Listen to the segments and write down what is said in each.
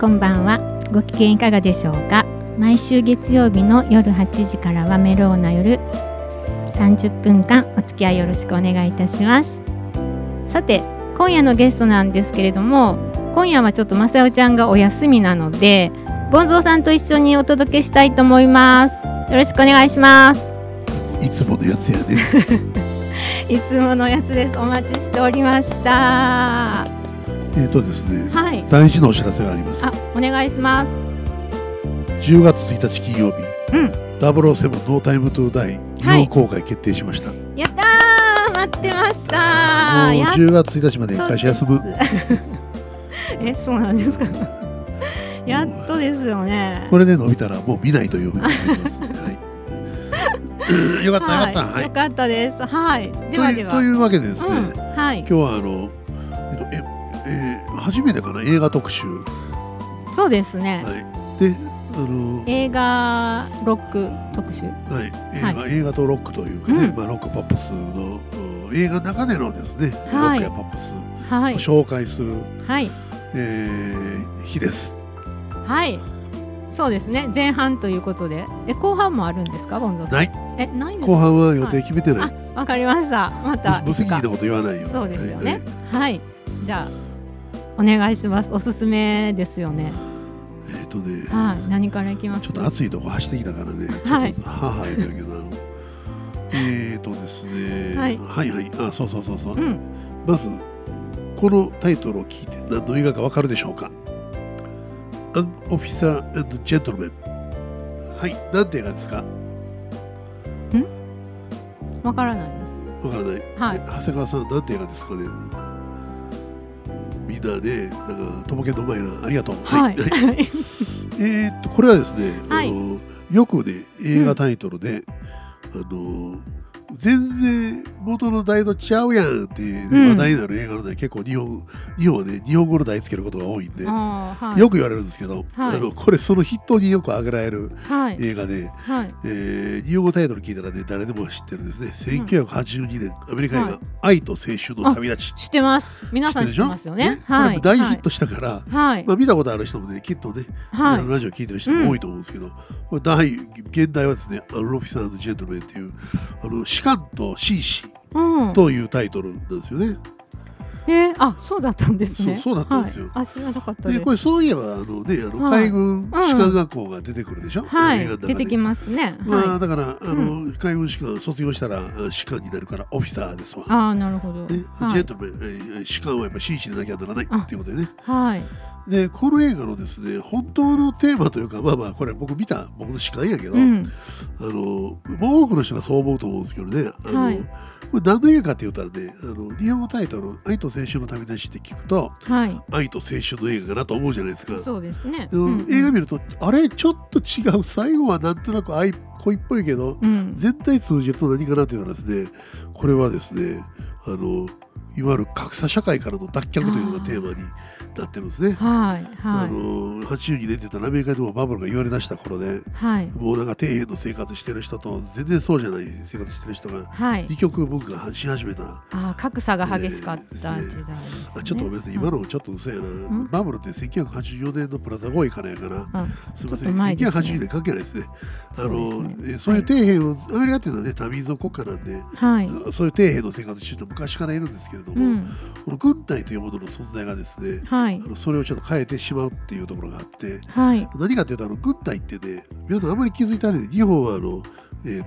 こんばんは。ご機嫌いかがでしょうか？毎週月曜日の夜8時からはメローナ夜30分間お付き合いよろしくお願いいたします。さて今夜のゲストなんですけれども今夜はちょっとまさよちゃんがお休みなのでボンゾーさんと一緒にお届けしたいと思います。よろしくお願いします。いつものやつやね いつものやつです。お待ちしておりましたえっとですねはい。大事なお知らせがあります。あお願いします。10月1日金曜日うん。007ノータイムトゥーダイ日本公開決定しました、もやったー。待ってましたうやっ10月1日まで会社休む。えそうなんですか？やっとですよね。これで伸びたらもう見ないというふうに思います、はい、よかったよかった。はい、よかったです。はい。でとはでは。いうというわけでですね、うん。はい。今日はあのえっとええー初めてかな映画特集。そうですね、はい。であの映画ロック特集。はい、映画、映画とロックというかね、うん。まあ、ロックポップスのうん映画の中でのですね、はい。ロックやポップスはい。を紹介する、はい。えー日です。はい。そうですね。前半ということで。え後半もあるんですかボンゾーさん？ない。えない後半は予定決めてない。あわかりました。また無責任なこと言わないよ。そうですよね。はい。はい。じゃあお願いします。おすすめですよね。えっ、とね、はい。何からいきます？ちょっと暑いとこ走ってきたからね、はい。母言ってるけど、あの、えっ、とですね、はい。はいはい、あ、そうそうそうそう。うん。まず、このタイトルを聞いて何の映画かわかるでしょうか ?An Officer and Gentleman。はい、なんて映画ですか？わからないです。わからない。はい。え長谷川さん、なんて映画ですかね？みんなね、なんか、とぼけの前な、ありがとう。はい。はい。えーっと、これはですね、はい。あのよくね、映画タイトルで、あの、全然元の題とちゃうやんって話題になる映画のね、結構日本、日本はね、日本語の題つけることが多いんで、はい。よく言われるんですけど、はい。あのこれその筆頭によく挙げられるはい。映画で、はい。えー日本語タイトル聞いたらね誰でも知ってるですね。1982年アメリカ映画はい「愛と青春の旅立ち」知ってます。皆さん知ってますよね。これも大ヒットしたから、はい。まあ、見たことある人もねきっとね、はい。あのラジオ聞いてる人も多いと思うんですけど、これ大現代はですね「アンロフィサージェントルメン」っていうあの士官と紳士うん。というタイトルなんですよね。えー、あそうだったんですね。そうそうだったんですよ。はい、あ知らなかったでこれそういえばあの、ね、あのはい。海軍士官学校が出てくるでしょ、はい。出てきますね。まあ、はい。だからあの、海軍士官卒業したらあ士官になるからオフィサーですわ。ああなるほど。ねはい。ジェントルメン、えー士官はやっぱ紳士でなきゃならないっていうことでね。はいでこの映画のですね本当のテーマというかまあまあこれ僕見た僕の士官やけど、うん。あのもう多くの人がそう思うと思うんですけどねあの、はい。これ何の映画かって言ったらねあの日本語タイトル「愛と青春の旅立ち」って聞くとはい。愛と青春の映画かなと思うじゃないですか。そうですね。でもうん映画見るとあれちょっと違う最後はなんとなく愛恋っぽいけどうん。全体通じると何かなっていうのはですねこれはですねあのいわゆる格差社会からの脱却というのがテーマになってるんですね。はいあはい。の82年って言ったらアメリカでもバブルが言われだした頃ではい。もうなんか底辺の生活してる人と全然そうじゃない生活してる人がはい。二極文化がし始めた。あー格差が激しかった時代ね。あちょっとごめんなさい。今のもちょっと嘘やな、ん？バブルって1984年のプラザ合意からやから。あすみません、ね。1982年関係ないですね。あのそういう底辺を、アメリカっていうのはね多民族国家なんで、はい。そういう底辺の生活をしてる人昔からいるんですけれども、うん。この軍隊というものの存在がですね、はいあのそれをちょっと変えてしまうっていうところがあって、はい。何かというとあの軍隊ってね、皆さんあまり気づいてないで、日本はあの、えー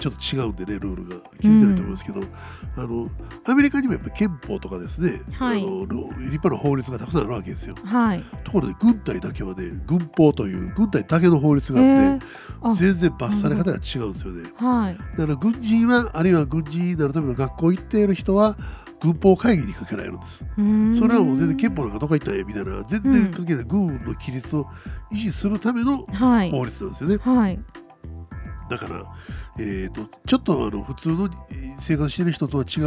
ちょっと違うんでね、ルールが気づいてないと思いますけど、あのアメリカにもやっぱり憲法とかですね、はいあの立派な法律がたくさんあるわけですよ。はいところで軍隊だけはね、軍法という軍隊だけの法律があって、えーあ全然罰され方が違うんですよね。はいだから軍人はあるいは軍人になるための学校行っている人は軍法会議にかけられるんです。それはもう全然憲法なんかどこ行ったんやみたいな全然関係ない軍の規律を維持するためのはい法律なんですよね。はいだから、えー、とちょっとあの普通の生活してる人とは違う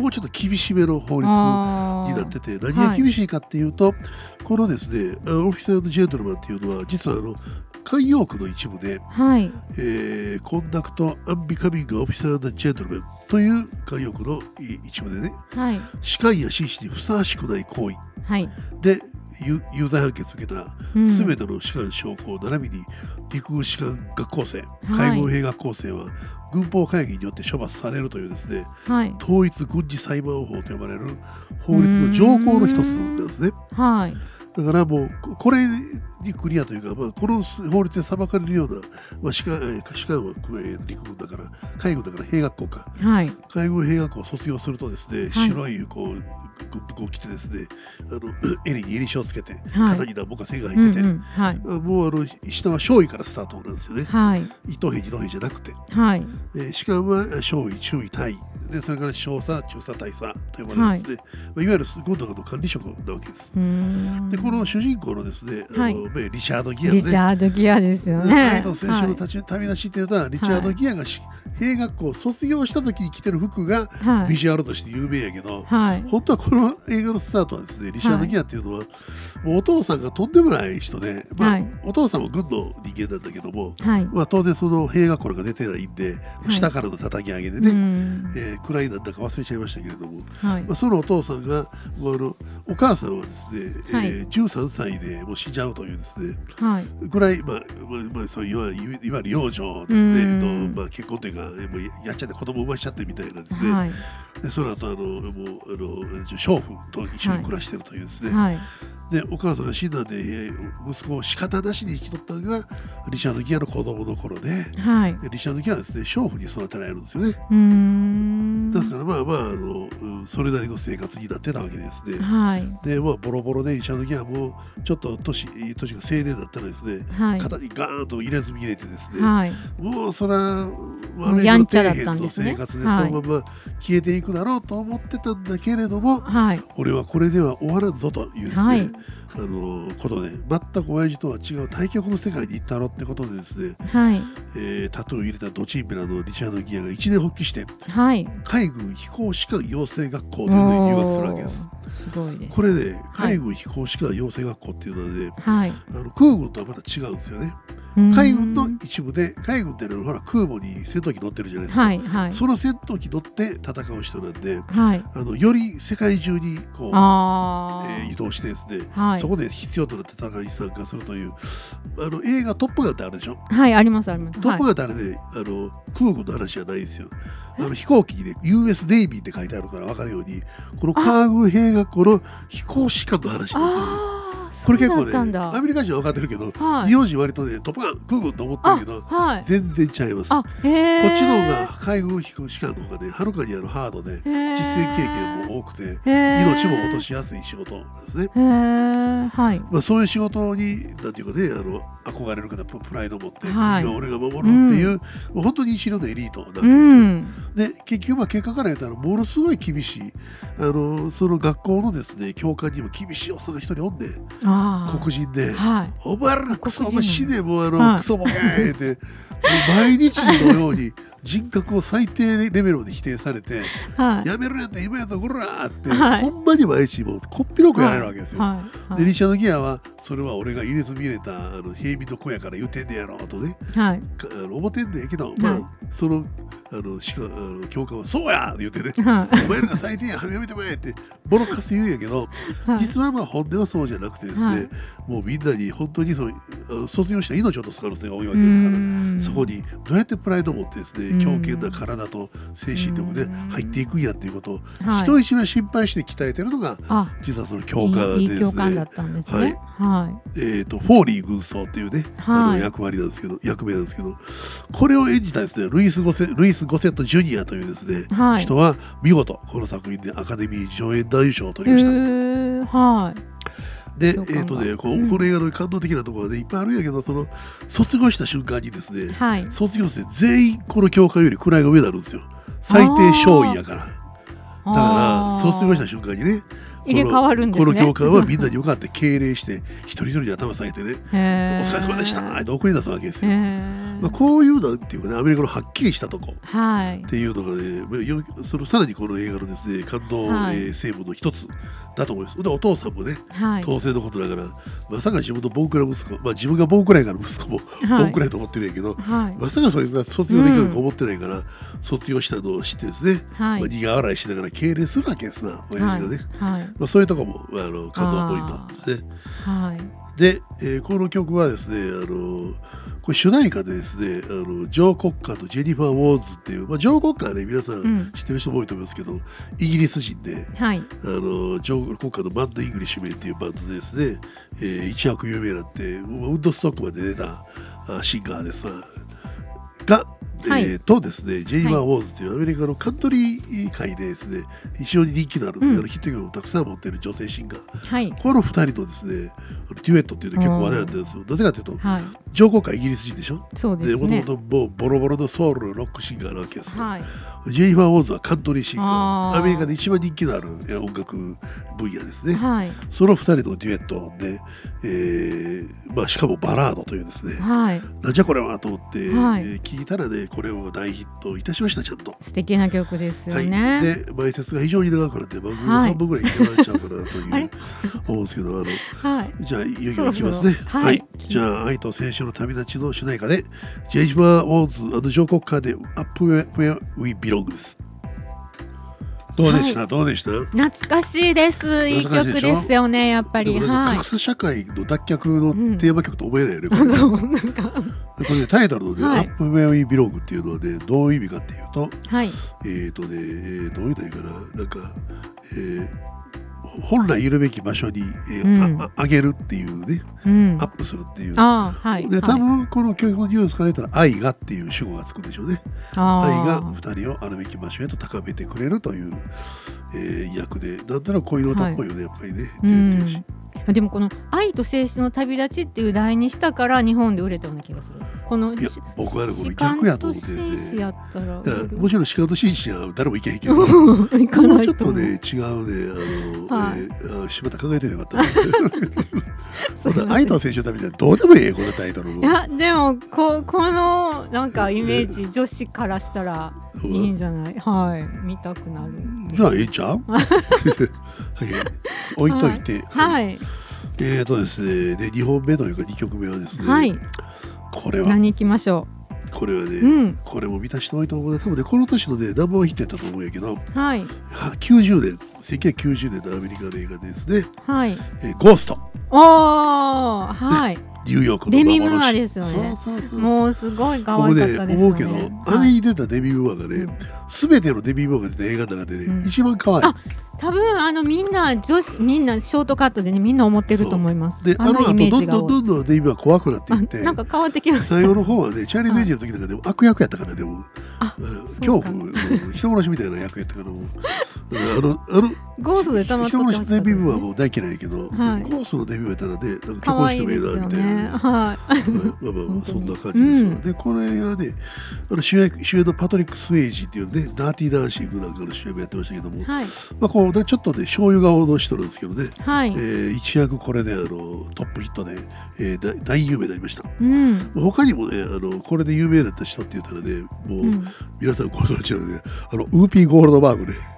もうちょっと厳しめの法律になってて何が厳しいかっていうと、このですねオフィサージェントルマンっていうのは実はあの慣用句の一部ではい。えー、コンダクト・アンビカミング・オフィサー・ジェントルメンという慣用句のい一部でね、はい。士官や紳士にふさわしくない行為。はい。で、有有罪判決を受けたうん。すべての士官将校並びに陸軍士官学校生はい。海軍兵学校生は軍法会議によって処罰されるというですねはい。統一軍事裁判法と呼ばれる法律の条項の一つなんですね。はいだからもうここれにクリアというか、まあ、この法律で裁かれるような、まあ、士官えー士官はえー陸軍だから海軍だから兵学校か。はい。海軍兵学校を卒業するとですね、はい。白いこう軍服を着てですねあの 襟に襟章をつけてはい。肩に何本か線がう入ってて、んうん。はい。あもうあの下は少尉からスタートなんですよね。はい。一等兵二等兵じゃなくて、はい。えー士官は少尉中尉大。尉でそれから少佐中佐大佐と呼ばれるんですね、まあ、いわゆる軍の中の管理職なわけです。でこの主人公のですね、あのリチャード・ギアリねチャードギアですよね。愛の選手の立ち、旅立ちっていうのはリチャード・ギアがし、兵学校を卒業した時に着てる服がはい。ビジュアルとして有名やけど、はい。本当はこの映画のスタートはですねリチャード・ギアっていうのは、もうお父さんがとんでもない人で、まあはい。お父さんも軍の人間なんだけども、はい。まあ、当然その兵学校なんか出てないんで、い。下からの叩き上げでうね、ん。えー、暗いなんだか忘れちゃいましたけれども、はいまあ、そのお父さんがもうあのお母さんはですね、はい。えー13歳でもう死んじゃうというですねはい。ぐらい、まあまあまあ、そういわいわゆる幼女ですうん。ねと、まあ、結婚というかえーもうやっちゃって子供生ましちゃってみたいなんですね、はい。でその後あのもうあの娼婦と一緒に暮らしてるというですね、はい。でお母さんが死んだんでえー息子を仕方なしに引き取ったのがリチャード・ギアの子供の頃ではい。でリチャード・ギアはですね娼婦に育てられるんですよね。ですからまあまああの、うんそれなりの生活になってたわけですね。はい。でまあボロボロでリチャード・ギアもちょっと年年が青年だったらですねはい。肩にガーンと入れ墨入れてですね、はい。もうそれはもうやんちゃだったんですね。生活でそはいのまま消えていくだろうと思ってたんだけれども、はい。俺はこれでは終わらんぞというですね、はいあのことで全く親父とは違う対極の世界に行ったろってことでですね、はい。えータトゥーを入れたドチンペラのリチャード・ギアが一年発起してはい。海軍飛行士官養成学校というのに入学するわけです。すごいです。これね海軍飛行士官養成学校っていうのはね、はい。あの空軍とはまた違うんですよね。海軍の一部で海軍っていうのはほら空母に戦闘機乗ってるじゃないですか。はいはい。その戦闘機乗って戦う人なんではい。あのより世界中にこう、あえー移動してですね、あはいそこで必要となる戦いに参加するというあの映画「トップガン」ってあるでしょ、はいありますあります。トップはガンってあれねあの空軍の話じゃないですよ。あの飛行機にね US ネイビーって書いてあるから分かるようにこの海軍兵学校の飛行士官の話なんですよこれ結構ねアメリカ人は分かってるけど、はい。日本人割とねトップガン空軍と思ってるけどはい。全然ちゃいます。こっちの方が海軍飛行士官の方がねはるかにあのハードで実践経験も多くて命も落としやすい仕事なんですね。はい。まあ、そういう仕事になんていうかねあの憧れる方ププライドを持って、はい。国は俺が守るっていう、もう本当に一流のエリートなわけですうよ。んで結局まあ結果から言ったらものすごい厳しいあのその学校のですね教官にも厳しいおっさんが一人おんで黒人で。はい。お前らクソお前死ねもうあの、はいクソボケーってもう毎日のように人格を最低レベルまで否定されてはい。やめろやった今やったらこらーって、はい。ほんまに毎日もうこっぴどくやられるわけですよ。でリチャード・ギアはそれは俺が入れ墨入れたあの平民の子やから言うてんねやろとね。はい。思ってんねんけど、まはい。あそのあのしかあの教官は「そうや!」って言ってねはい。お前らが最低ややめてもえってボロカス言うんやけどはい。実はまあ本音はそうじゃなくてですね、はい。もうみんなに本当にそのあの卒業した命を落とす可能性が多いわけですから。そこにどうやってプライドを持ってですうん。ね強健な体と精神力でうん入っていくんやっていうことをはい。人一倍心配して鍛えてるのがあ実はその教官いいですね。いい。はえー、とフォーリー軍曹っていうね、あはい。の役割なんですけど役名なんですけどこれを演じたですねルイス・ゴセルイス・ゴセット・ジュニアというですね、いはい。人は見事この作品でアカデミー上演男優賞を取へりました。えはい。で、えーとね、ここの映画の感動的なところはねいっぱいあるんやけどその卒業した瞬間にですねはい。卒業生全員この教官より位が上になるんですよ。最低少尉やから。だから卒業した瞬間にね入れ替わるんですね。この教官はみんなに向かって敬礼して一人一人に頭下げてね「お疲れ様でした」って送り出すわけですよ。まあ、こういうなんていうかねアメリカのはっきりしたとこ。はい。っていうのがねまあよそのさらにこの映画のですね感動、はいえー成分の一つだと思います。でお父さんもねはい。当然のことながらまさか自分のボンクラ息子まあ自分がボンクラやから息子もはい。ボンクラやと思ってるんやけど、はい。まさかそいつが卒業できるとか思ってないから、卒業したのを知ってですね、はい。まあ、苦笑いしながら敬礼するわけですな親父がね。はいまあ、そういうとこもあの感動ポイントですね。はい。で、えーこの曲はですねあのこれ主題歌でですねあのジョー・コッカーとジェニファー・ウォーズっていう、まあ、ジョー・コッカーはね皆さうんん知ってる人も多いと思いますけど、イギリス人ではい。あのジョー・コッカーのバンド・イングリッシュメンっていうバンドでですね、えー一躍有名になってウッドストックまで出たあシンガーですわが、はい。えーとですねジェニファー・ウォーンズっていうアメリカのカントリー界でですね非常に人気のある、うん。あのヒット曲をたくさん持っている女性シンガー。はい。この二人のですねあのデュエットっていうのは結構話題になってるんですよ。なぜかというとはい。ジョー・コッカーイギリス人でしょ？そうでですもともね。ともうボロボロのソウルロックシンガーなわけですよ、はい。ジェニファー・ウォーンズはカントリーシンガー。アメリカで一番人気のあるえ音楽分野ですね、はい。その二人のデュエットで、えーまあ、しかもバラードというですね。はい。なんじゃこれはと思って、はい。えー聞いたらねこれを大ヒットいたしましたちゃんと。素敵な曲ですよはい、ね。で前説が非常に長くなって番組のはい。半分ぐらいいけまっちゃうかなという 思うんですけどあのはい。じゃあいよいよいきますね。はい、はい。じゃあ愛と青春の旅立ちの主題歌でジェイジマー・ウォーズジョー・コッカーで「Up Where We Belong」ですどうでした、どうでした？懐かしいです。いい曲ですよね、やっぱり。はい格。差社会の脱却のテーマ曲と思えないよね、これそう、なんか。これねタイトルのね「はい Up Where We Belong」っていうのはねどういう意味かっていうとはい。えっ、ー、とね、えーどういうのいいかな？なんか、えー本来いるべき場所に、えーうん。ああ上げるっていうねうん。アッ。プするっていう。はい。で多はい。分この教育のニュースから言ったら愛がっていう主語がつくんでしょうね。愛が二人をあるべき場所へと高めてくれるという、えー役で。なんとなく恋の歌っぽいよね、やっぱりね。うん、でもこの「愛と青春の旅立ち」っていう題にしたから日本で売れたような気がする。このいやし僕はねこれ逆やと思っててもちろんシカと紳士は誰もいけへんけど。もうちょっとね違うねあの、はい。えーあ柴田考えてよかった 愛と青春の旅じゃどうでもいいよこのタイトルもいやでもここのなんかイメージ女子からしたらいいんじゃない？はい。見たくなるじゃあええんちゃう？はい。置いといて、はい。えーとですねで2本目というか2曲目はですね、はい。これは。何行きましょこれはね、ううん。これも見た人多いと思うね多分ねこの年のねナンバーヒットやったと思うんやけどはい。は90年1990年のアメリカの映画でですね。はい「えーゴーストおーはいニューヨークのデミ幻ムーアですよね。もうすごい可愛かったですよね。思うけど、あれに出たデビュームーアがね、うん全てのデビュームーアが出た映画の中でね、うん。一番可愛い。あ多分あのみんな女子みんなショートカットでねみんな思ってると思います。であの後どんどんどんどんデビューは怖くなっていってあなんか変わってきました。最後の方はねチャーリー・ゼンジの時なんかでも。悪役やったか。らでも恐怖の人殺しみたいな役やったからあのあのゴーストでたまっ人殺しのデビューはうもう大嫌いやけど、はい。ゴーストのデビューやったらねなんか結可婚してもいいなみたいなね。ねはい。はいまあまあまあそんな感じですわ、でこれはねあの主役主演のパトリック・スウェイジっていうねダーティーダンシングなんかの主演もやってましたけども、はい。まあこうねちょっとね醤油顔の人なんですけどね、はい、えー一躍これであのトップヒットで、えー大大有名になりました。うん。他にもねあのこれで有名になった人って言ったらねもう、うん。皆さんご存知のねあのウーピー・ゴールドバーグね。ん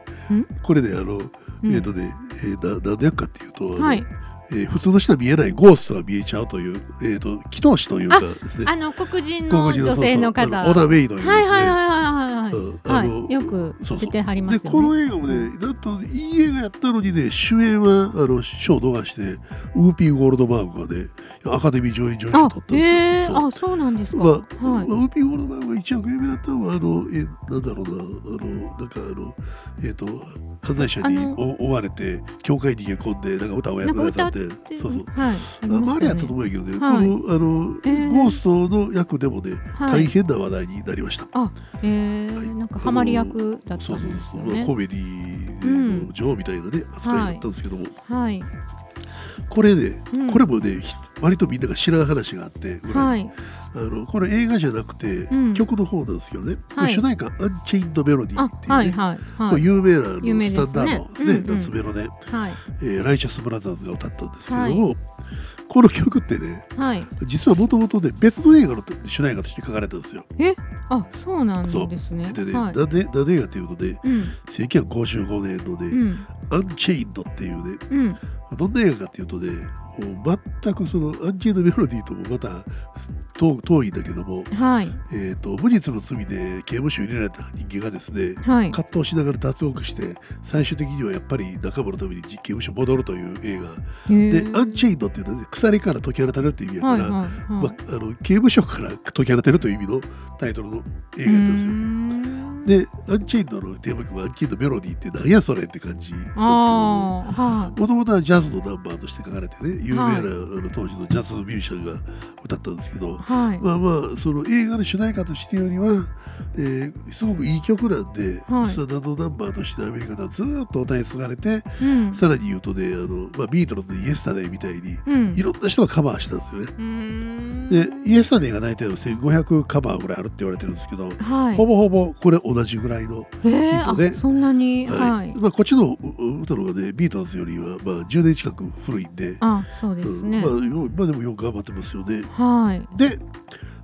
これねあの、うん。えっ、とね、えー、ななんでやかっていうと、はい。えー普通の人は見えないゴーストが見えちゃうという、えー、と祈祷師というかですね。あの黒人の女性の方。オダ・メイいうですね、はいはいはいはいはい。うんはよく出てはりまですよね。この映画もねなん。といい映画やったのにね主演はあの賞を逃してウーピー・ゴールドバーグがねアカデミー助演女優賞取ったんですよ。あそう。なんですか、まあ、はい。まあウーピー・ゴールドバーグが一躍有名だったのはあのえなんだろうなあのなんかあのえっ、と犯罪者にお追われて教会に逃げ込んでなんか歌をやられたんでてそうそう。はい。あねまああれやったと思うんやけどね、はい。このあの、えー。ゴーストの役でもね、はい。大変な話題になりました。あへえはい。なんかハマり役だったそうんそうそう、です。よねまあ、コメディの女王みたいなね、扱いだったんですけども、はい。これね、うん。これもねひ割とみんなが知らん話があって、はい。あのこれ映画じゃなくて、うん。曲の方なんですけどね、主題歌「アンチェインド・メロディー」あっていうね、はいは有名なスタンダードですね、夏メロで、はい。えーライチャス・ブラザーズが歌ったんですけども、この曲ってねはい。実はもともとね別の映画の主題歌として書かれたんですよ。え？あそうなんですね。でね、はい。なんでなんで映画っていうとねうん。1955年のね、うん。アンチェインドっていうねうんどんな映画かっていうとねもう全くそのアンチェインドメロディーともまた遠遠いんだけども、はい。えー、と無実の罪で刑務所に入れられた人間がですねはい。葛藤しながら脱獄して最終的にはやっぱり仲間のために刑務所戻るという映画。でアンチェインドっていうのは、ね、鎖から解き放たれるという意味やから、はいはいはい。まあ、あの刑務所から解き放てるという意味のタイトルの映画だったんですよ。でアンチェインドのテーマ曲はアンチェインドメロディーってなんやそれって感じなんですけど。もともとはジャズのナンバーとして書かれてね有名な、はいあの当時のジャズミュージシャンが歌ったんですけど。いはい。まあまあその映画の主題歌としてよりは、えーすごくいい曲なんで、はい。スタンダードナンバーとしてアメリカではずーっと歌い継がれて、うん。さらに言うとねあの、まあ、ビートルズの「イエスタデイ」みたいにうん。いろんな人がカバーしたんですよね。でイエスタデイが大体の1500カバーぐらいあるって言われてるんですけど、はい。ほぼほぼこれ同じぐらいの、えーヒットで。あそんなに？はい。はい。まあ、こっちのう歌の方がねビートルズよりはまあ10年近く古いんで、あそうですね。うん。まあよ、まあでもよく頑張ってますよね。はい。で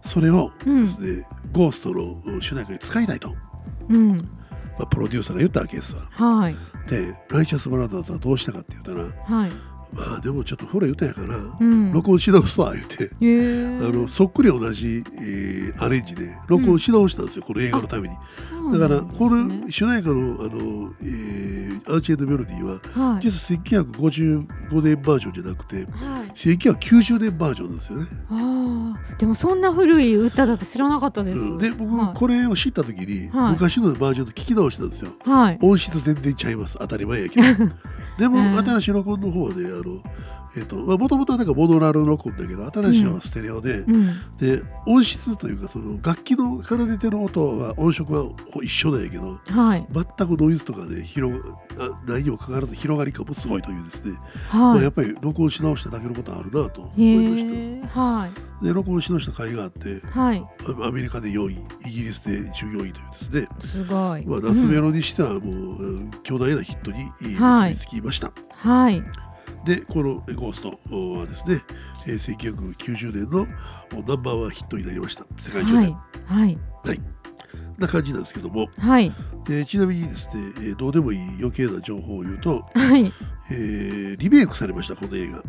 それをうん。ですね、ゴーストの主題歌に使いたいと、うん。まあ、プロデューサーが言ったわけですわ。はい。でライチャス・ブラザーズはどうしたかって言ったらはい。まあでもちょっと古い歌やから、うん。録音し直すわ言って。へー。あのそっくり同じ、えーアレンジで録音し直したんですよ、この映画のために。だからこねの主題歌のあの、えーアンチェンドメロディーははい。実は1955年バージョンじゃなくてはい。1990年バージョンなんですよね。ああでもそんな古い歌だって知らなかったです、うん。で僕はい。これを知った時に、はい。昔のバージョンと聞き直したんですよ。はい。音質全然ちゃいます。当たり前やけど。でも、うん新しい録音の方はねあのえっ、とまあもともとはなんかモノラル録音だけど新しいのはステレオで、うん。で音質というかその楽器のから出てる音は音色は一緒なんやけどはい。全くノイズとかで広があないにもかかわらず広がり感もすごいというですね、まあ、はいやっぱり録音し直しただけのことあるなと思へいました。えはい。で録音し直した甲斐があってはい。アアメリカで4位イギリスで14位というですね、すごい、まあ、夏メうん。ロにしてはもう、うん巨大なヒットに結はい。びつきました。はいでこの「ゴースト」はですね、えー1990年のナンバーワンヒットになりました。世界中で。はい。はい。な感じなんですけども、はい。えーちなみにですね、えーどうでもいい余計な情報を言うと、はい。えーリメイクされましたこの映画、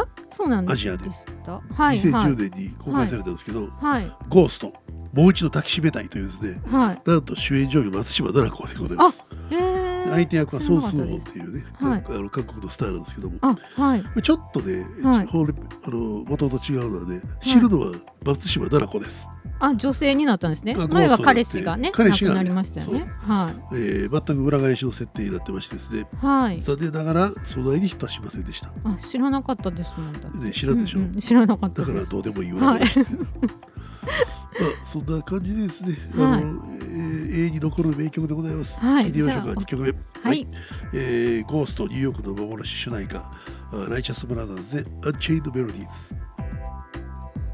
あそうなんですアジアで。はいはい。2010年に公開されたんですけど「はい。ゴースト。もう一度抱きしめたい」というですね。はい。なんと主演女優松島奈々子でございます。えー。相手役はソン・スンホンっていうね、はい。あの韓国のスターなんですけども。あはい。ちょっとね、はい。あの元々違うのはね知るのは松島奈々子です。あ女性になったんですね。あ前は彼氏がね彼氏がねなりましたよね。はえー全く裏返しの設定になってましてですね。いはい。残念ながらその間にヒットはしませんでした。あ知らなかったですもんだね知らんでしょ、う。んうん。知らなかっただからどうでもいい裏話ってい。う、まあそんな感じでですね、はい。あのえー永遠に残る名曲でございます。はい。聞いてみましょうか。じゃあ2曲目。はい。えーゴーストニューヨークの幻主題歌。あライチャスブラザーズでアンチェインドメロディーズ。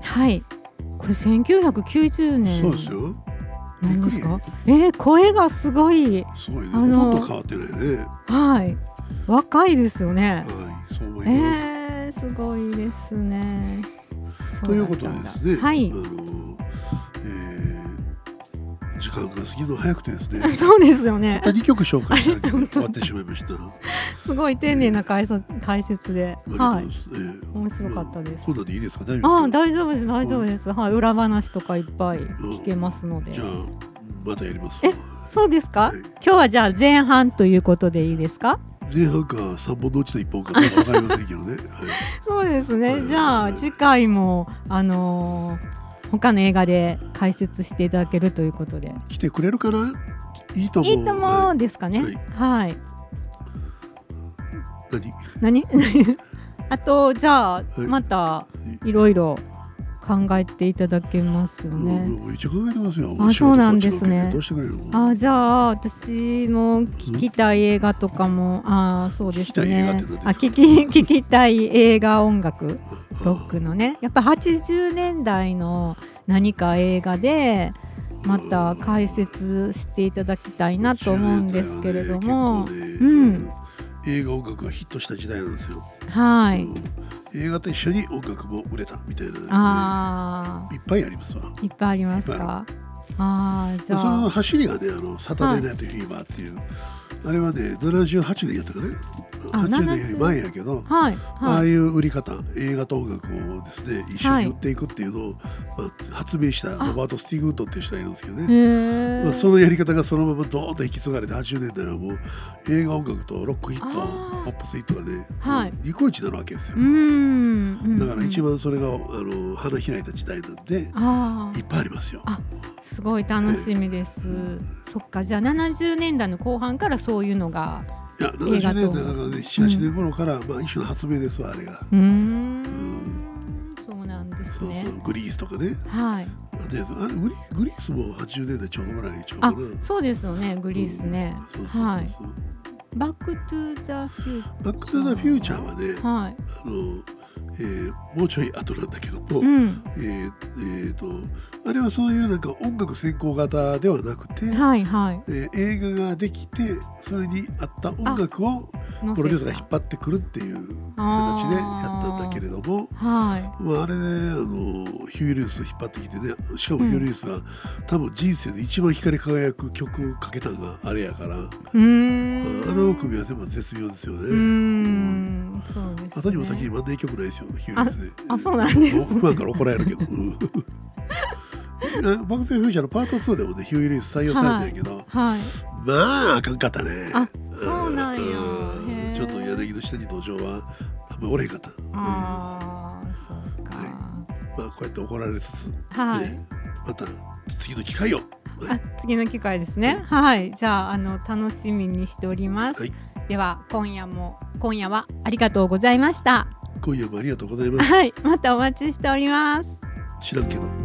はいこれ1990年。そうですよ。なんですか？えー、声がすごい。すごいね。あのほとんど変わってないね。はい。若いですよね。はい、そう思います。えー、すごいですね。そということでですね、はい。あのえー時間が過ぎるの早くてですね。そうですよね。たった2曲紹介しただけで終わってしまいました。すごい丁寧な解説解説で。はい。面白かったです。こんでいいですか？大丈ああ夫ですか？大丈夫です大丈夫です。はい。裏話とかいっぱい聞けますので。じゃあまたやります。えそうですか？はい。今日はじゃあ前半ということでいいですか？前半か3本のうちの1本かどうか分かりませんけどね、はい、そうですはい。ねじゃあ次回もあのー他の映画で解説していただけるということで。来てくれるかな？いいと思う。いいと思はうんですかね。はい。はい。何？何？あとじゃあい。またいろいろ考えていただけますよね。めっちゃ考えてますよ。あそうなんですね。どうしてくれるの？あじゃあ私も聞きたい映画とかもあそうですね。あ聞き聞きたい映画音楽ロックのね。やっぱ80年代の何か映画でまた解説していただきたいなと思うんですけれども、80年代はね。ねうん。映画音楽がヒットした時代なんですよ、はい。うん。映画と一緒に音楽も売れたみたいな、あいっぱいありますわ。ーいっぱいありますか？あーじゃそのあ走りがねあのサタデーナイトフィーバーっていう、あれはね78年やったかねあ80年より前やけど、はいああはいいう売り方映画と音楽をですね一緒に売っていくっていうのを、まあ、発明したロバート・スティグウッドっていう人がいるんですけどね、まあ、そのやり方がそのままドーンと引き継がれて80年代はもう映画音楽とロックヒットあー。ポップスヒットがね、はい。ニコイチなわけですよ。う、ん。だから一番番それがあの花開いた時代なんでああいっぱいありますよ。あすごい楽しみです。そっかじゃあ70年代の後半からそういうのがいや70映画と年代だからね78年頃から、まあ、一種の発明ですわあれが。うん。ん。そうなんですそうねそうグリースとかね。はい。あであれグリグリースも80年代ちょうどぐらいちゃうかあな。そうですよねグリースね、うんそうそうそうそうはい。バックトゥザフューバック・トゥ・ザ・フューチャーはね、はい。あのえーもうちょい後なんだけども、うん。えーえーとあれはそういうなんか音楽先行型ではなくて、はいはい。えー映画ができてそれに合った音楽をプロデューサーが引っ張ってくるっていう形でやったんだけれども。はまあ、あれねあのヒューイ・ルイスを引っ張ってきてねしかもヒューイ・ルイスが、多分人生で一番光り輝く曲をかけたのがあれやから、いうーん。あの組み合わせも絶妙ですよね。うーん。そうです、ね、後にも先にもあんな曲ないですよ、ヒュー・リュースで。あそうなんですから怒られるけど。うん。あバック・トゥ・フューチャーのパート2でもねヒュー・リュース採用されたんやけど、はい。まああかんかったね。あそうなんやの下に土壌はあんまりおれへんかった。ああそうか、あこうやって怒られつつ、はい、ねまた次の機会を。あ次の機会ですね。はい。じゃああの楽しみにしております、はい。では今夜も今夜はありがとうございました。今夜もありがとうございます。はい。またお待ちしております。知らんけど。